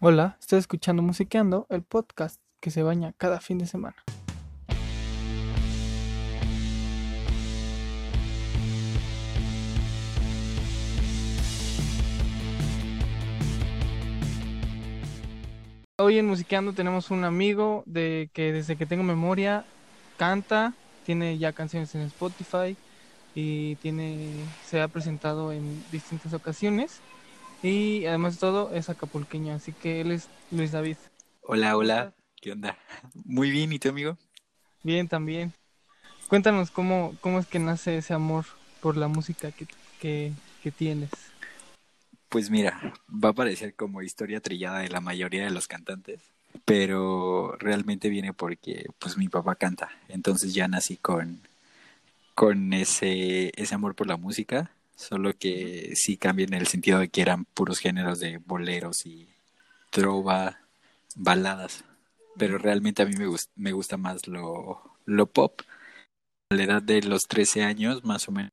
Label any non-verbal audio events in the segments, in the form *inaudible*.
Hola, estoy escuchando Musiqueando, el podcast que se baña cada fin de semana. Hoy en Musiqueando tenemos un amigo de que desde que tengo memoria canta, tiene ya canciones en Spotify y tiene se ha presentado en distintas ocasiones y además de todo es acapulqueño, así que él es Luis David. Hola, hola, ¿qué onda? *laughs* Muy bien, ¿y tu amigo? Bien, también. Cuéntanos cómo, cómo es que nace ese amor por la música que, que, que tienes. Pues mira, va a parecer como historia trillada de la mayoría de los cantantes, pero realmente viene porque pues mi papá canta, entonces ya nací con, con ese, ese amor por la música, solo que sí cambia en el sentido de que eran puros géneros de boleros y trova, baladas, pero realmente a mí me, gusta, me gusta más lo, lo pop. A la edad de los 13 años, más o menos,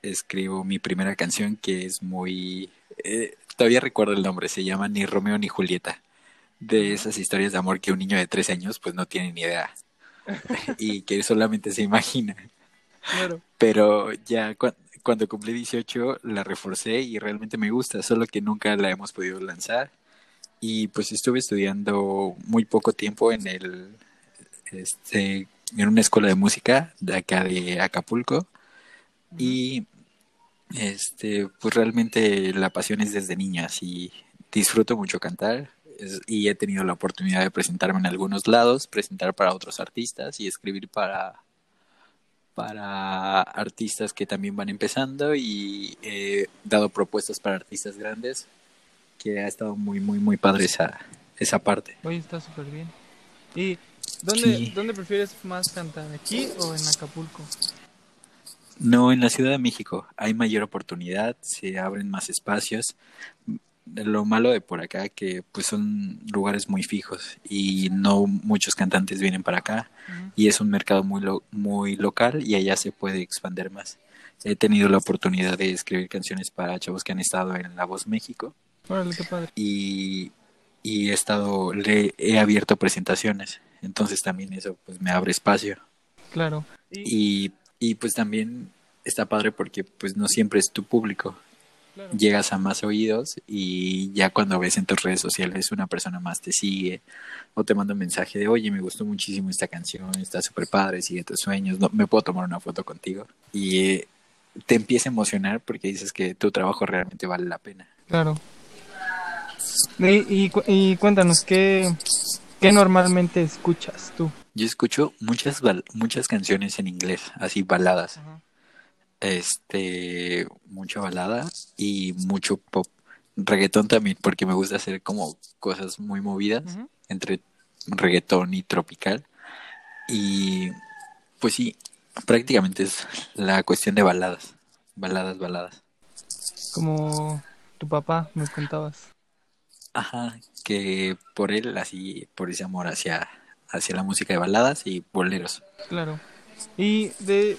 escribo mi primera canción que es muy eh, todavía recuerdo el nombre, se llama Ni Romeo ni Julieta. De esas historias de amor que un niño de tres años pues no tiene ni idea. *laughs* y que solamente se imagina. Claro. Pero ya cuando cumplí 18 la reforcé y realmente me gusta, solo que nunca la hemos podido lanzar. Y pues estuve estudiando muy poco tiempo en el este en una escuela de música de acá de Acapulco. Y este, pues realmente la pasión es desde niña, y disfruto mucho cantar y he tenido la oportunidad de presentarme en algunos lados, presentar para otros artistas y escribir para para artistas que también van empezando y he dado propuestas para artistas grandes que ha estado muy muy muy padre esa esa parte. Oye, está súper bien. ¿Y dónde, Sí. dónde prefieres más cantar, aquí o en Acapulco? No, en la Ciudad de México hay mayor oportunidad, se abren más espacios. Lo malo de por acá que pues son lugares muy fijos y no muchos cantantes vienen para acá y es un mercado muy lo- muy local y allá se puede expandir más. He tenido la oportunidad de escribir canciones para chavos que han estado en La Voz México Órale, qué padre. y, y he estado le he abierto presentaciones, entonces también eso pues me abre espacio. Claro. Y, Y, y pues también está padre porque pues no siempre es tu público. Claro. Llegas a más oídos y ya cuando ves en tus redes sociales una persona más te sigue o te manda un mensaje de oye me gustó muchísimo esta canción, está súper padre, sigue tus sueños, no, me puedo tomar una foto contigo. Y eh, te empieza a emocionar porque dices que tu trabajo realmente vale la pena. Claro. Y, y, cu- y cuéntanos, ¿qué, ¿qué normalmente escuchas tú? Yo escucho muchas, muchas canciones en inglés, así baladas. Ajá. Este mucha balada y mucho pop. Reggaetón también porque me gusta hacer como cosas muy movidas entre reggaetón y tropical. Y pues sí prácticamente es la cuestión de baladas baladas baladas. Como tu papá me contabas. ajá que por él así por ese amor hacia hacia la música de baladas y boleros. Claro. Y de eh,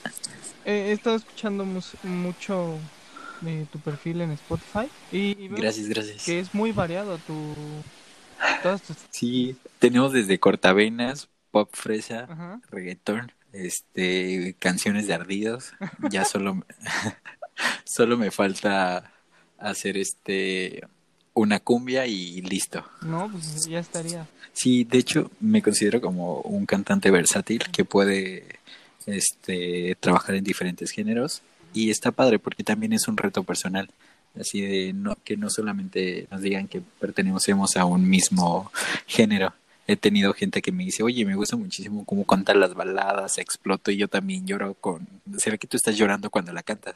he estado escuchando mucho de tu perfil en Spotify y, y veo gracias gracias que es muy variado tu todas tus sí tenemos desde cortavenas pop fresa ajá. reggaetón, este, canciones de ardidos, ya solo, *laughs* solo me falta hacer este una cumbia y listo. No, pues ya estaría. Sí, de hecho me considero como un cantante versátil que puede este trabajar en diferentes géneros y está padre porque también es un reto personal. Así de no, que no solamente nos digan que pertenecemos a un mismo género. He tenido gente que me dice, oye, me gusta muchísimo cómo cantas las baladas, exploto y yo también lloro con... ¿Será que tú estás llorando cuando la cantas?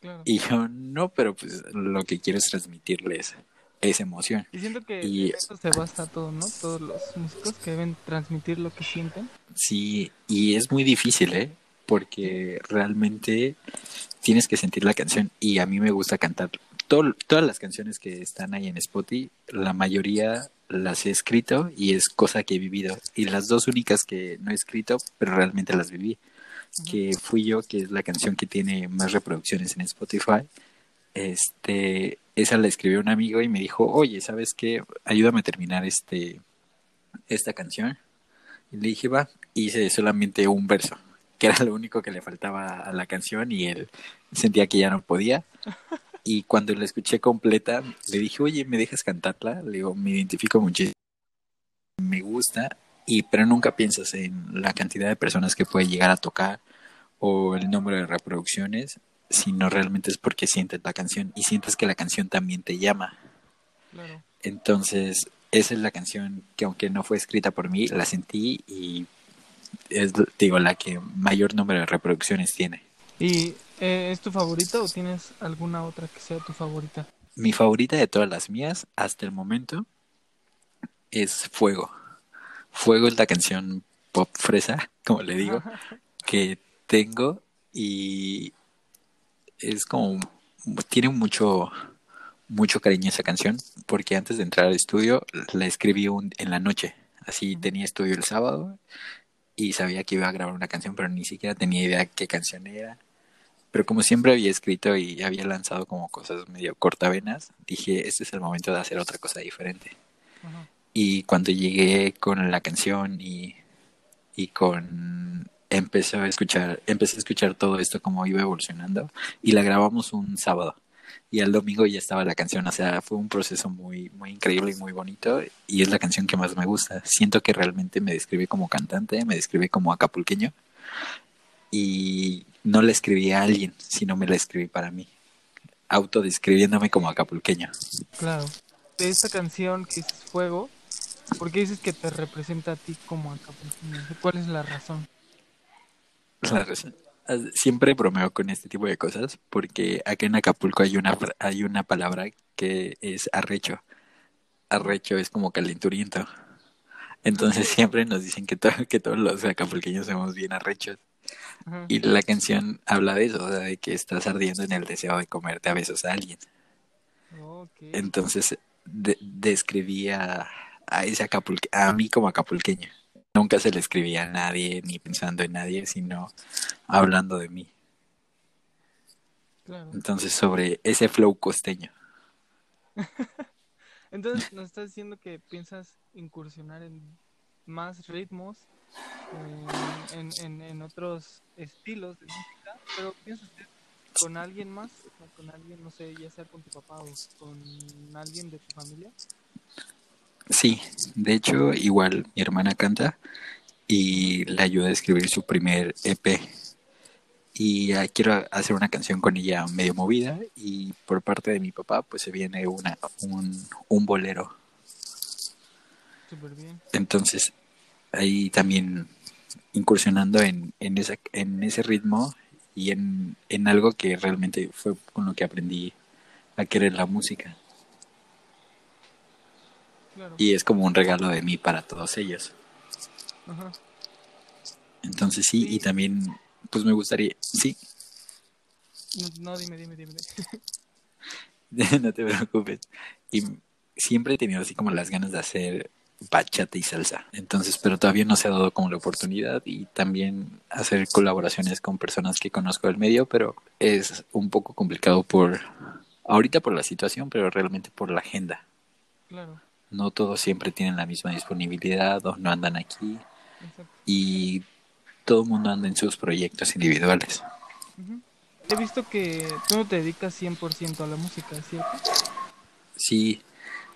Claro. Y yo, no, pero pues lo que quiero es transmitirles esa emoción. Y siento que Y- en eso se basa todo, ¿no? Todos los músicos que deben transmitir lo que sienten. Sí, y es muy difícil, ¿eh? Porque realmente tienes que sentir la canción y a mí me gusta cantar. Todo- todas las canciones que están ahí en Spotify, la mayoría las he escrito y es cosa que he vivido. Y las dos únicas que no he escrito, pero realmente las viví, que fui yo, que es la canción que tiene más reproducciones en Spotify. Este esa la escribió un amigo y me dijo, oye, ¿sabes qué? Ayúdame a terminar este, esta canción. Y le dije, va, hice solamente un verso, que era lo único que le faltaba a la canción y él sentía que ya no podía. Y cuando la escuché completa, le dije, oye, ¿me dejas cantarla? Le digo, me identifico muchísimo. Me gusta, y pero nunca piensas en la cantidad de personas que puede llegar a tocar o el número de reproducciones, sino realmente es porque sientes la canción y sientes que la canción también te llama. Claro. Entonces, esa es la canción que aunque no fue escrita por mí, la sentí y es, digo, la que mayor número de reproducciones tiene. ¿Y eh, es tu favorita o tienes alguna otra que sea tu favorita? Mi favorita de todas las mías hasta el momento es Fuego. Fuego es la canción pop fresa, *laughs* como le digo, *laughs* que tengo y es como tiene mucho mucho cariño esa canción porque antes de entrar al estudio la escribí un, en la noche. Así tenía estudio el sábado y sabía que iba a grabar una canción pero ni siquiera tenía idea qué canción era. Pero como siempre había escrito y había lanzado como cosas medio cortavenas dije este es el momento de hacer otra cosa diferente y cuando llegué con la canción y, y con empecé a escuchar, empecé a escuchar todo esto como iba evolucionando y la grabamos un sábado y al domingo ya estaba la canción, o sea, fue un proceso muy muy increíble y muy bonito y es la canción que más me gusta. Siento que realmente me describe como cantante, me describe como acapulqueño y no la escribí a alguien, sino me la escribí para mí, autodescribiéndome como acapulqueño. Claro. De esta canción que es Fuego, ¿por qué dices que te representa a ti como acapulqueño? ¿Cuál es la razón? *laughs* La razón. Siempre bromeo con este tipo de cosas porque acá en Acapulco hay una, hay una palabra que es arrecho. Arrecho es como calenturiento. Entonces siempre nos dicen que, que todos los acapulqueños somos bien arrechos. Y la canción habla de eso, de que estás ardiendo en el deseo de comerte a besos a alguien. Entonces describía a ese acapulque a mí como acapulqueño. Nunca se le escribía a nadie, ni pensando en nadie, sino hablando de mí. Entonces, sobre ese flow costeño. *laughs* Entonces, nos estás diciendo que piensas incursionar en más ritmos, en, en, en otros estilos de música, pero piensas que con alguien más, con alguien, no sé, ya sea con tu papá o con alguien de tu familia. Sí, de hecho, igual mi hermana canta y le ayuda a escribir su primer EP. Y quiero hacer una canción con ella medio movida y por parte de mi papá pues se viene una, un, un bolero. bien. Entonces ahí también incursionando en, en, esa, en ese ritmo y en, en algo que realmente fue con lo que aprendí a querer la música. Y es como un regalo de mí para todos ellos. Entonces sí, y también, pues me gustaría, sí. No, dime, dime, dime. *laughs* no te preocupes. Y siempre he tenido así como las ganas de hacer bachata y salsa. Entonces, pero todavía no se ha dado como la oportunidad y también hacer colaboraciones con personas que conozco del medio, pero es un poco complicado por ahorita por la situación, pero realmente por la agenda. Claro no todos siempre tienen la misma disponibilidad o no andan aquí y todo el mundo anda en sus proyectos individuales. He visto que tú no te dedicas 100% a la música, ¿cierto? Sí,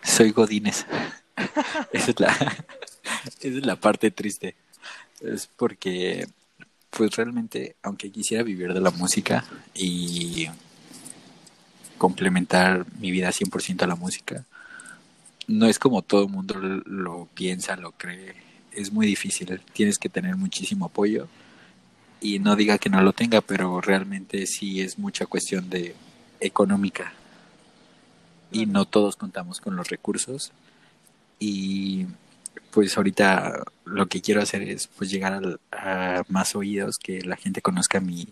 soy Godines. *laughs* esa, es la, esa es la parte triste. Es porque, pues realmente, aunque quisiera vivir de la música y complementar mi vida 100% a la música, no es como todo el mundo lo piensa, lo cree. Es muy difícil. Tienes que tener muchísimo apoyo. Y no diga que no lo tenga, pero realmente sí es mucha cuestión de económica. Y no todos contamos con los recursos. Y pues ahorita lo que quiero hacer es pues llegar a, a más oídos, que la gente conozca mi,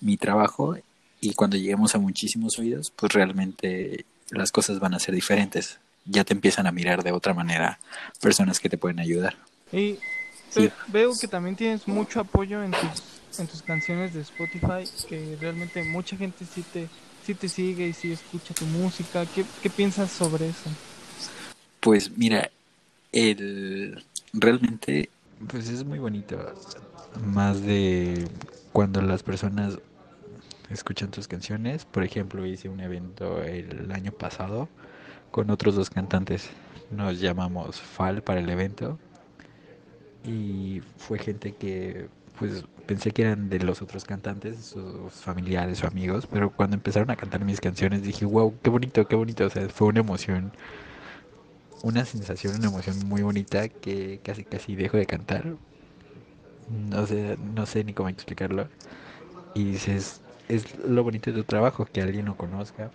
mi trabajo. Y cuando lleguemos a muchísimos oídos, pues realmente las cosas van a ser diferentes ya te empiezan a mirar de otra manera personas que te pueden ayudar. Y veo que también tienes mucho apoyo en tus, en tus canciones de Spotify, que realmente mucha gente sí te, si te sigue y si escucha tu música. ¿Qué, qué piensas sobre eso? Pues mira, el realmente pues es muy bonito. Más de cuando las personas escuchan tus canciones. Por ejemplo, hice un evento el año pasado con otros dos cantantes. Nos llamamos FAL para el evento. Y fue gente que pues pensé que eran de los otros cantantes, sus familiares o amigos, pero cuando empezaron a cantar mis canciones dije, wow, qué bonito, qué bonito, o sea, fue una emoción, una sensación, una emoción muy bonita que casi casi dejo de cantar, no sé, no sé ni cómo explicarlo, y dices, es lo bonito de tu trabajo, que alguien lo conozca,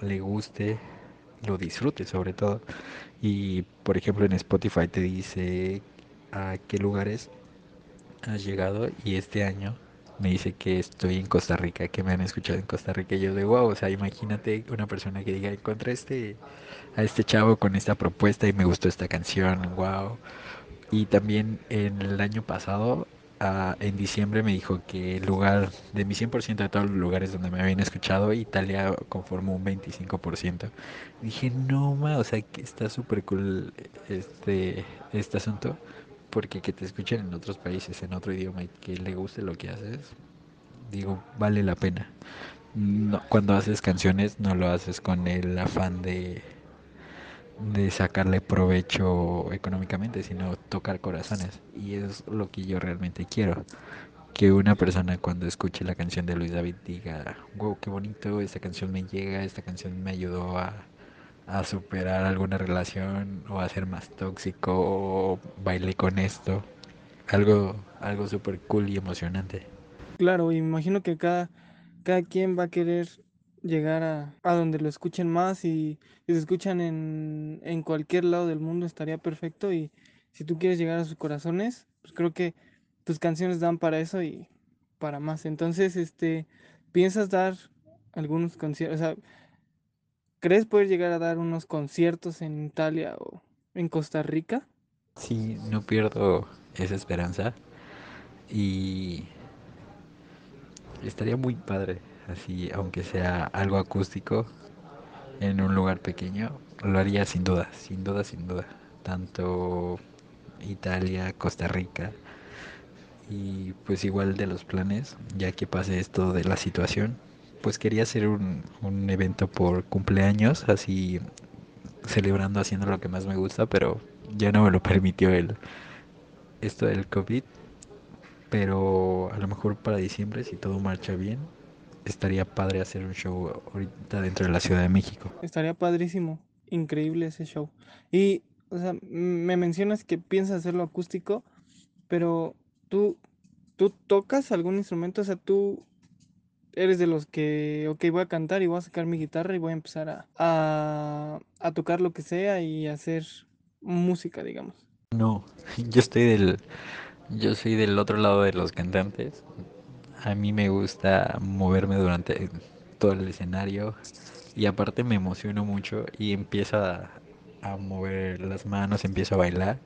le guste, lo disfrute sobre todo, y por ejemplo en Spotify te dice a qué lugares has llegado y este año me dice que estoy en Costa Rica, que me han escuchado en Costa Rica. Y yo de wow, o sea, imagínate una persona que diga, encontré este, a este chavo con esta propuesta y me gustó esta canción, wow. Y también en el año pasado, uh, en diciembre, me dijo que el lugar, de mi 100% de todos los lugares donde me habían escuchado, Italia conformó un 25%. Y dije, no, ma, o sea, que está súper cool este, este asunto porque que te escuchen en otros países, en otro idioma y que le guste lo que haces, digo, vale la pena. No, cuando haces canciones no lo haces con el afán de, de sacarle provecho económicamente, sino tocar corazones. Y es lo que yo realmente quiero. Que una persona cuando escuche la canción de Luis David diga, wow, qué bonito, esta canción me llega, esta canción me ayudó a, a superar alguna relación o a ser más tóxico o bailé con esto. Algo, algo súper cool y emocionante. Claro, imagino que cada, cada quien va a querer llegar a, a donde lo escuchen más y si se escuchan en, en cualquier lado del mundo estaría perfecto y si tú quieres llegar a sus corazones, pues creo que tus canciones dan para eso y para más. Entonces, este, ¿piensas dar algunos conciertos? O sea, ¿Crees poder llegar a dar unos conciertos en Italia o en Costa Rica? Sí, no pierdo esa esperanza y estaría muy padre, así, aunque sea algo acústico en un lugar pequeño, lo haría sin duda, sin duda, sin duda. Tanto Italia, Costa Rica y pues igual de los planes, ya que pase esto de la situación, pues quería hacer un, un evento por cumpleaños, así celebrando, haciendo lo que más me gusta, pero ya no me lo *laughs* permitió el esto del COVID. Pero a lo mejor para diciembre, si todo marcha bien, estaría padre hacer un show ahorita dentro de la Ciudad de México. Estaría padrísimo, increíble ese show. Y, o sea, me mencionas que piensas hacerlo acústico, pero tú, tú tocas algún instrumento, o sea, tú eres de los que, ok, voy a cantar y voy a sacar mi guitarra y voy a empezar a, a, a tocar lo que sea y hacer música, digamos. No, *laughs* yo estoy del, yo soy del otro lado de los cantantes. A mí me gusta moverme durante todo el escenario y aparte me emociono mucho y empiezo a, mover las manos, empiezo a bailar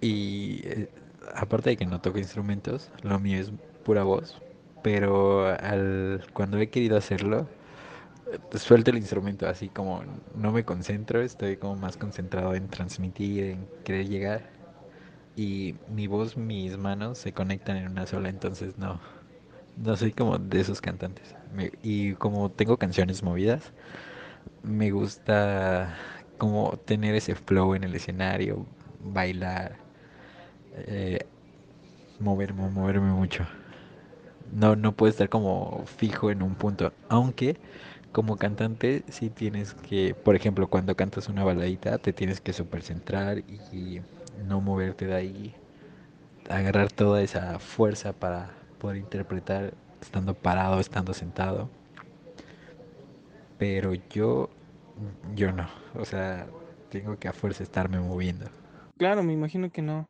y eh, aparte de que no toco instrumentos, lo mío es pura voz, pero al, cuando he querido hacerlo, suelto el instrumento así como no me concentro, estoy como más concentrado en transmitir, en querer llegar. Y mi voz, mis manos se conectan en una sola, entonces no, no soy como de esos cantantes. Me, y como tengo canciones movidas, me gusta como tener ese flow en el escenario, bailar, eh, moverme, moverme mucho no, no puedes estar como fijo en un punto. Aunque como cantante sí tienes que, por ejemplo, cuando cantas una baladita, te tienes que supercentrar y no moverte de ahí. Agarrar toda esa fuerza para poder interpretar estando parado, estando sentado. Pero yo, yo no. O sea, tengo que a fuerza estarme moviendo. Claro, me imagino que no.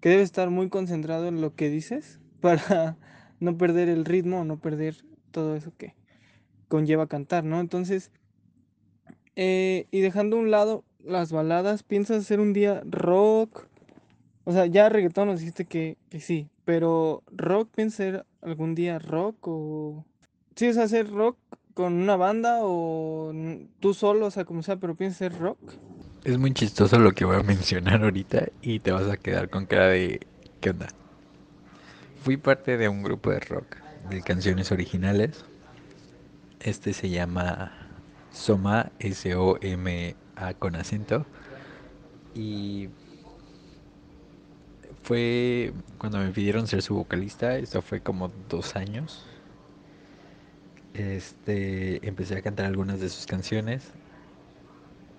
Que debes estar muy concentrado en lo que dices *laughs* para no perder el ritmo, no perder todo eso que conlleva cantar, ¿no? Entonces, eh, y dejando a un lado las baladas, ¿piensas hacer un día rock? O sea, ya reggaetón nos dijiste que, que sí, pero rock, ¿piensas hacer algún día rock o... Sí, sea, hacer rock con una banda o tú solo, o sea, como sea, pero piensas ser rock? Es muy chistoso lo que voy a *laughs* mencionar ahorita y te vas a quedar con cara de ¿qué onda? Fui parte de un grupo de rock de canciones originales. Este se llama Soma, S-O-M-A con acento. Y fue cuando me pidieron ser su vocalista, esto fue como dos años. Este, empecé a cantar algunas de sus canciones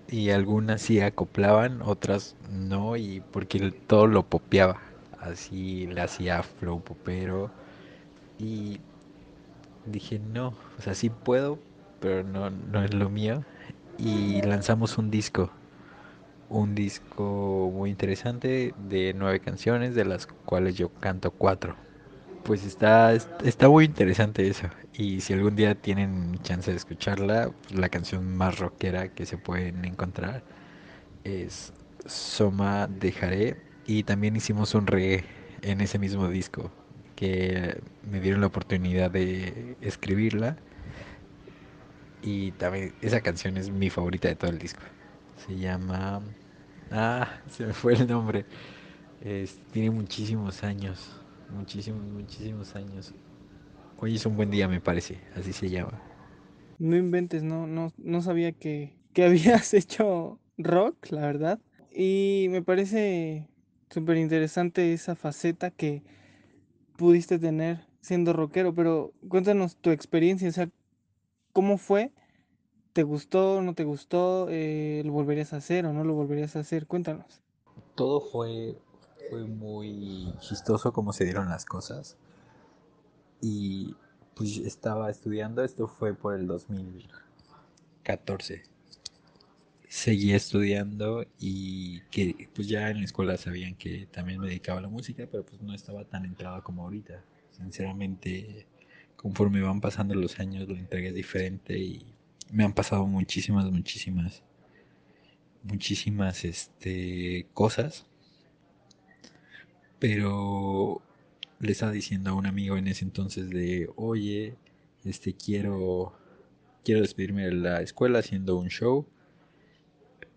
y algunas sí acoplaban, otras no, y porque todo lo popeaba, así le hacía flow popero y dije no, o sea, sí puedo, pero no, no es lo mío y lanzamos un disco un disco muy interesante de nueve canciones, de las cuales yo canto cuatro. Pues está, está muy interesante eso. Y si algún día tienen chance de escucharla, pues la canción más rockera que se pueden encontrar es Soma Dejaré. Y también hicimos un reggae en ese mismo disco, que me dieron la oportunidad de escribirla. Y también esa canción es mi favorita de todo el disco. Se llama Ah, *laughs* se me fue el nombre. tiene muchísimos años. Muchísimos, muchísimos años. Hoy es un buen día, me parece. Así se llama. No inventes, no, no, no sabía que, que *laughs* habías hecho rock, la verdad. Y me parece súper interesante esa faceta que pudiste tener siendo rockero. Pero cuéntanos tu experiencia, o sea, ¿cómo fue ¿Te gustó, no te gustó? Eh, ¿Lo volverías a hacer o no lo volverías a hacer? Cuéntanos. Todo fue, fue muy chistoso como se dieron las cosas. Y pues estaba estudiando, esto fue por el 2014. Seguí estudiando y que pues ya en la escuela sabían que también me dedicaba a la música, pero pues no estaba tan entrado como ahorita. Sinceramente, conforme van pasando los años lo entregué diferente y me han pasado muchísimas, muchísimas, muchísimas este, cosas. Pero le estaba diciendo a un amigo en ese entonces de, oye, este quiero, quiero despedirme de la escuela haciendo un show.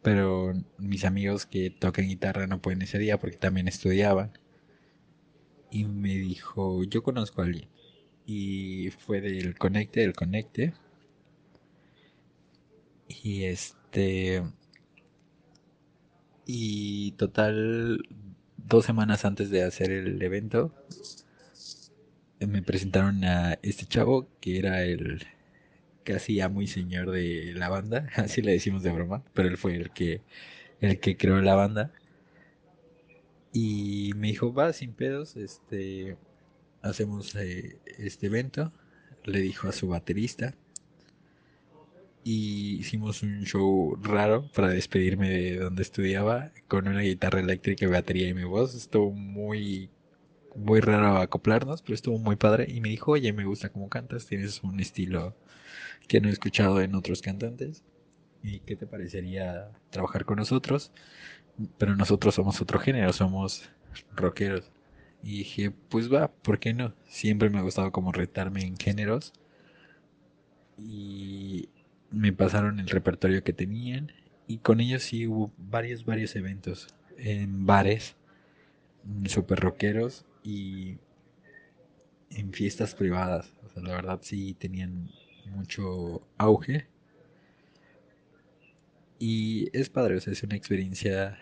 Pero mis amigos que tocan guitarra no pueden ese día porque también estudiaban. Y me dijo, yo conozco a alguien. Y fue del Conecte, del Conecte y este. Y total, dos semanas antes de hacer el evento, me presentaron a este chavo que era el casi ya muy señor de la banda, *laughs* así le decimos de broma, pero él fue el que el que creó la banda. Y me dijo, va sin pedos, este hacemos eh, este evento. Le dijo a su baterista y hicimos un show raro para despedirme de donde estudiaba con una guitarra eléctrica, batería y mi voz. Estuvo muy muy raro acoplarnos, pero estuvo muy padre y me dijo, "Oye, me gusta cómo cantas, tienes un estilo que no he escuchado en otros cantantes." ¿Y qué te parecería trabajar con nosotros? Pero nosotros somos otro género, somos rockeros. Y dije, pues va, ¿por qué no? Siempre me ha gustado como retarme en géneros. Y me pasaron el repertorio que tenían y con ellos sí hubo varios, varios eventos en bares mm, super rockeros y en fiestas privadas. O sea, la verdad sí tenían mucho auge. Y es padre, o sea, es una experiencia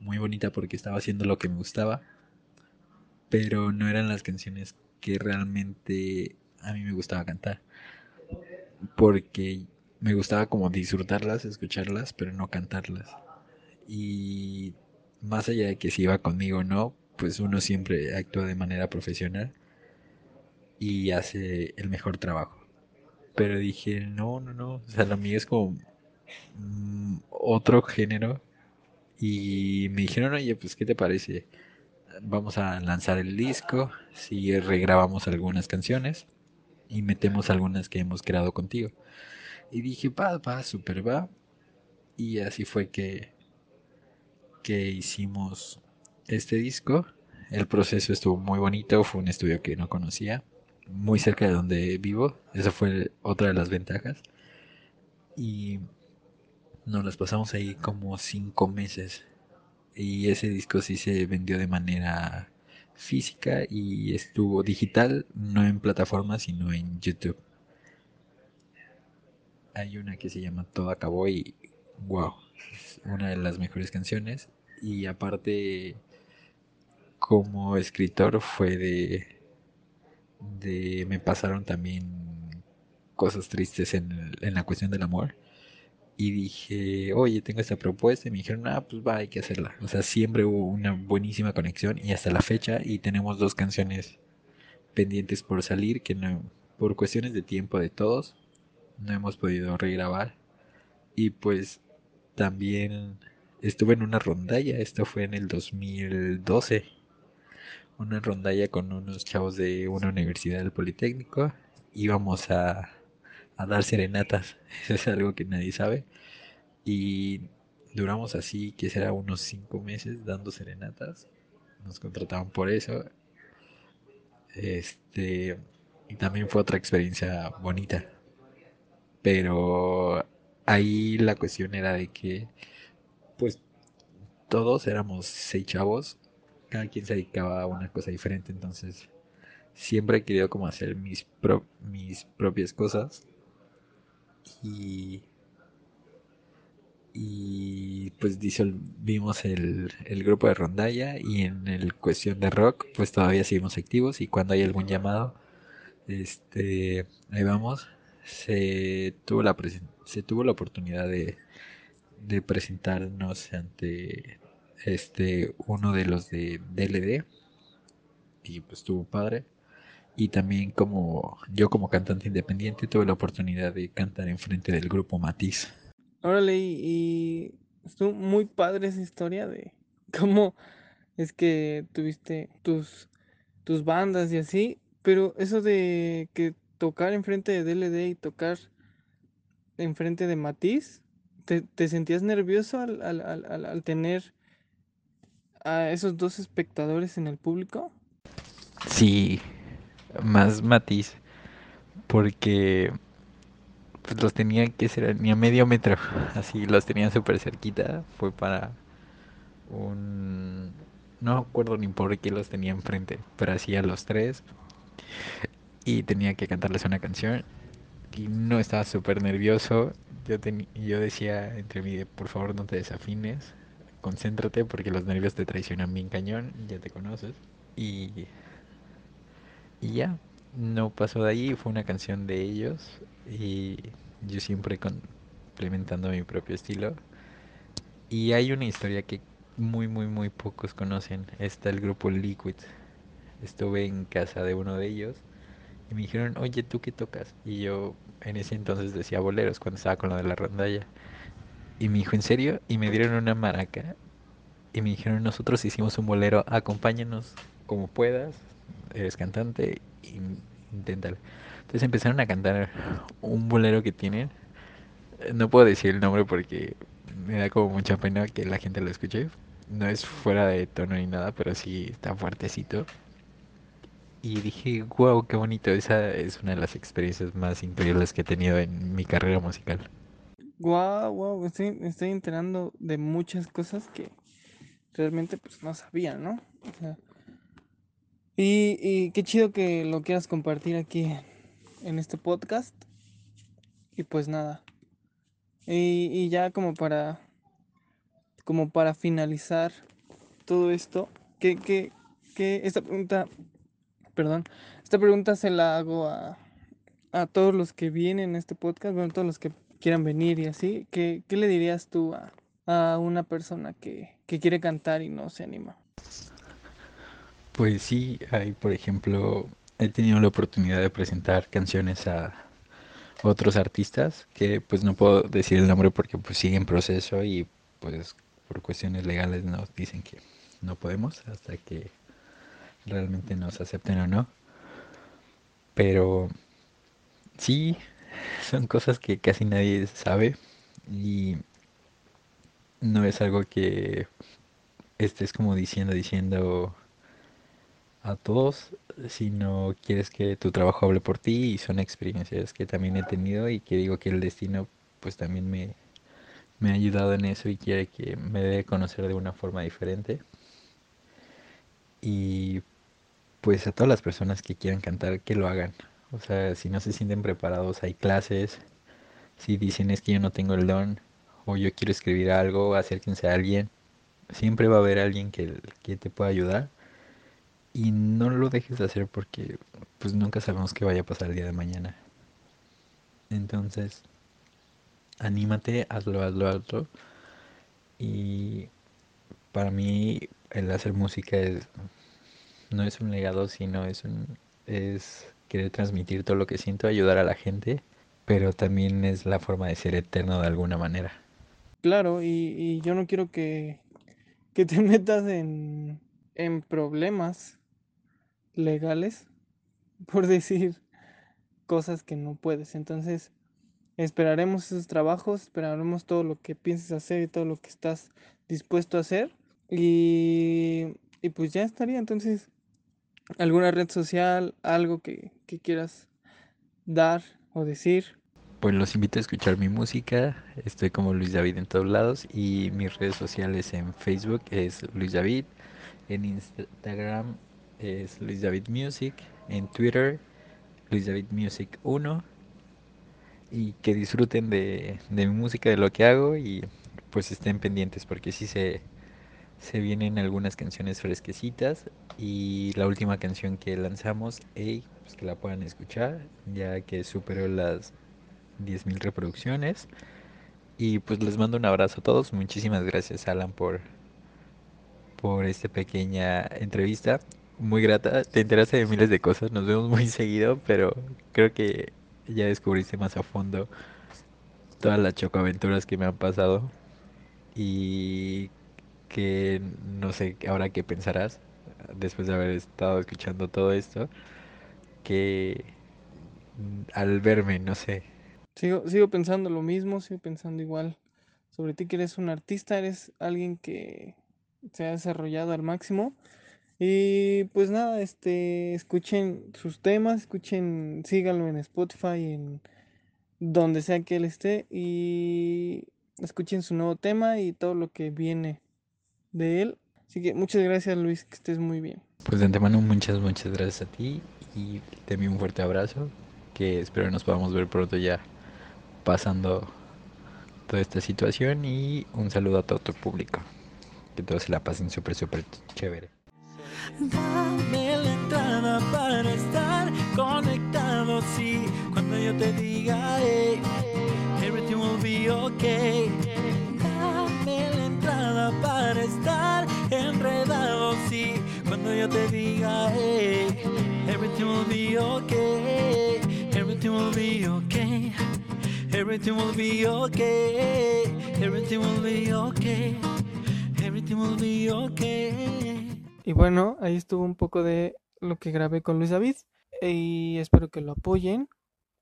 muy bonita porque estaba haciendo lo que me gustaba, pero no eran las canciones que realmente a mí me gustaba cantar. Porque me gustaba como disfrutarlas, escucharlas, pero no cantarlas. Y más allá de que si iba conmigo o no, pues uno siempre actúa de manera profesional y hace el mejor trabajo. Pero dije, no, no, no, o sea, lo mío es como mm, otro género. Y me dijeron, oye, pues, ¿qué te parece? Vamos a lanzar el disco, si regrabamos algunas canciones y metemos algunas que hemos creado contigo. Y dije, va, va, super va. Y así fue que, que hicimos este disco. El proceso estuvo muy bonito, fue un estudio que no conocía, muy cerca de donde vivo. Eso fue otra de las ventajas. Y nos las pasamos ahí como cinco meses. Y ese disco sí se vendió de manera física y estuvo digital, no en plataforma, sino en YouTube. Hay una que se llama Todo acabó y wow, es una de las mejores canciones. Y aparte, como escritor fue de, de me pasaron también cosas tristes en, en la cuestión del amor y dije, oye, tengo esta propuesta y me dijeron, ah, pues va, hay que hacerla. O sea, siempre hubo una buenísima conexión y hasta la fecha y tenemos dos canciones pendientes por salir que no, por cuestiones de tiempo de todos no hemos podido regrabar. Y pues también estuve en una rondalla, esto fue en el 2012. Una rondalla con unos chavos de una universidad del Politécnico. Íbamos a a dar serenatas. *laughs* Eso es algo que nadie sabe. Y duramos así, que será unos cinco meses dando serenatas. Nos contrataban por eso. Este, y también fue otra experiencia bonita. Pero ahí la cuestión era de que, pues, todos éramos seis chavos. Cada quien se dedicaba a una cosa diferente. Entonces, siempre he querido como hacer mis, mis propias cosas y, y pues disolvimos el, el grupo de rondalla y en el cuestión de rock pues todavía seguimos activos y cuando hay algún llamado este ahí vamos se tuvo la se tuvo la oportunidad de, de presentarnos ante este uno de los de DLD y pues estuvo padre y también como yo como cantante independiente tuve la oportunidad de cantar en frente del grupo Matiz. Órale, y, estuvo muy padre esa historia de *laughs* cómo es que tuviste tus, tus bandas y así, pero eso de que tocar enfrente de DLD y tocar enfrente de Matiz, ¿te, te sentías nervioso al, al, al, al tener a esos dos espectadores en el público? Sí, más matiz porque pues los tenía que ser ni a medio metro *laughs* así los tenía súper cerquita fue para un no acuerdo ni por qué los tenía enfrente pero hacía los tres y tenía que cantarles una canción y no estaba súper nervioso yo yo decía entre mí por favor no te desafines concéntrate porque los nervios te traicionan bien cañón ya te conoces y y ya, no pasó de ahí, fue una canción de ellos y yo siempre complementando mi propio estilo. Y hay una historia que muy, muy, muy pocos conocen. Está el grupo Liquid. Estuve en casa de uno de ellos y me dijeron, oye, ¿tú qué tocas? Y yo en ese entonces decía boleros cuando estaba con lo de la rondalla. Y me dijo, ¿en serio? Y me dieron una maraca. Y me dijeron, nosotros hicimos un bolero, acompáñanos como puedas, eres cantante, inténtalo. Entonces empezaron a cantar un bolero que tienen. No puedo decir el nombre porque me da como mucha pena que la gente lo escuche. No es fuera de tono ni nada, pero sí está fuertecito. Y dije, wow, qué bonito. Esa es una de las experiencias más increíbles que he tenido en mi carrera musical. Wow, wow, estoy, estoy enterando de muchas cosas que realmente pues no sabía, ¿no? O sea, y, qué chido que lo quieras compartir aquí en este podcast. Y pues nada. Y, ya como para. Como para finalizar todo esto. Que, que, que esta pregunta. Perdón. Esta pregunta se la hago a, a todos los que vienen en este podcast. Bueno, todos los que quieran venir y así. ¿Qué, qué le dirías tú a, a una persona que, que quiere cantar y no se anima? Pues sí, hay, por ejemplo, he tenido la oportunidad de presentar canciones a otros artistas que pues no puedo decir el nombre porque pues sigue en proceso y pues por cuestiones legales nos dicen que no podemos hasta que realmente nos acepten o no. Pero sí, *laughs* son cosas que casi nadie sabe y no es algo que estés como diciendo, diciendo a todos, sino quieres que tu trabajo hable por ti y son experiencias que también he tenido y que digo que el destino pues también me, me ha ayudado en eso y quiere que me dé a conocer de una forma diferente. Y pues a todas las personas que quieran cantar, que lo hagan. O sea, si no se sienten preparados, hay clases. Si dicen es que yo no tengo el don o yo quiero escribir algo, acérquense a alguien. Siempre va a haber alguien que, que te pueda ayudar. Y no lo dejes de hacer porque pues nunca sabemos qué vaya a pasar el día de mañana. Entonces, anímate, hazlo, hazlo, hazlo. Y para mí el hacer música es no es un legado, sino es un es querer transmitir todo lo que siento, ayudar a la gente, pero también es la forma de ser eterno de alguna manera. Claro, y, y yo no quiero que, que te *laughs* metas en, en problemas legales por *laughs* decir cosas que no puedes. Entonces, esperaremos esos trabajos, esperaremos todo lo que pienses hacer y todo lo que estás dispuesto a hacer. Y, y pues ya estaría. Entonces, alguna red social, algo que, que quieras dar o decir. Pues los invito a escuchar mi música. Estoy como Luis David en todos lados. Y mis redes sociales en Facebook es Luis David, en Instagram es Luis David Music, en Twitter Luis David Music 1 y que disfruten de, de mi música, de lo que hago. Y pues estén pendientes porque sí se, se vienen algunas canciones fresquecitas y la última canción que lanzamos, hey, pues que la puedan escuchar ya que superó las 10.000 reproducciones. Y pues les mando un abrazo a todos, muchísimas gracias Alan por por esta pequeña entrevista. Muy grata. Te enteraste de miles de cosas, nos vemos muy seguido, pero creo que ya descubriste más a fondo todas las chocoaventuras que me han pasado. Y que no sé ahora qué pensarás después de haber estado escuchando todo esto que al verme, no sé. Sigo, sigo pensando lo mismo, sigo pensando igual sobre ti que eres un artista, eres alguien que se ha desarrollado al máximo y pues nada, este, escuchen sus temas, escuchen, síganlo en Spotify, en donde sea que él esté y escuchen su nuevo tema y todo lo que viene de él. Así que muchas gracias Luis, que estés muy bien. Pues de antemano muchas, muchas gracias a ti y te envío un fuerte abrazo, que espero nos podamos ver pronto ya pasando toda esta situación y un saludo a todo tu público. Que todos se la pasen súper, súper chévere. Dame la entrada para estar conectado, sí. Cuando yo te diga, hey, everything will be okay. Para estar enredado, sí. Cuando yo te diga, hey, everything will be okay. Everything will be okay. Everything will be okay. Everything will be okay. Everything will be okay. Y bueno, ahí estuvo un poco de lo que grabé con Luis David. Y espero que lo apoyen,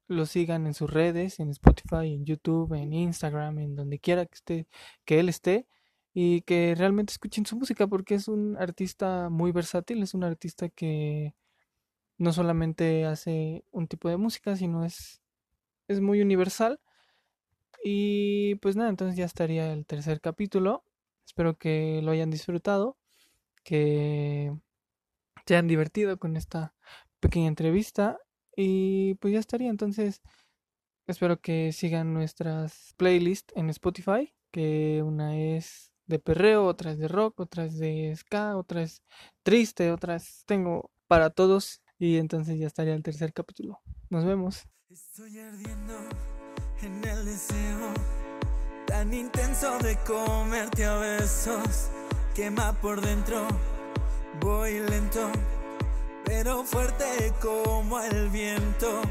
lo sigan en sus redes, en Spotify, en YouTube, en Instagram, en donde quiera que esté, que él esté. Y que realmente escuchen su música porque es un artista muy versátil, es un artista que no solamente hace un tipo de música, sino es, es muy universal. Y pues nada, entonces ya estaría el tercer capítulo. Espero que lo hayan disfrutado que se han divertido con esta pequeña entrevista y pues ya estaría entonces espero que sigan nuestras playlists en Spotify que una es de perreo otra es de rock otra es de ska otra es triste otras tengo para todos y entonces ya estaría el tercer capítulo nos vemos Estoy ardiendo en el deseo tan intenso de comerte a besos quema por dentro. Voy lento, pero fuerte como el viento.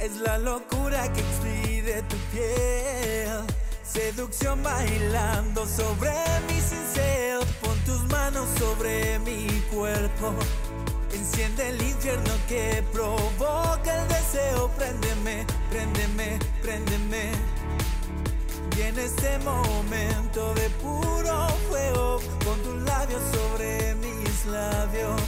Es la locura que expide tu piel. Seducción bailando sobre mi cincel. Pon tus manos sobre mi cuerpo. Enciende el infierno que provoca el deseo. Préndeme, préndeme, préndeme. Y en este momento de puro fuego, pon tus labios sobre mis labios.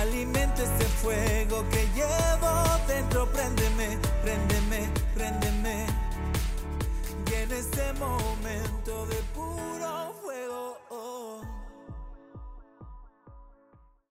Alimenta este fuego que llevo dentro, préndeme, préndeme, préndeme. En este momento de puro fuego.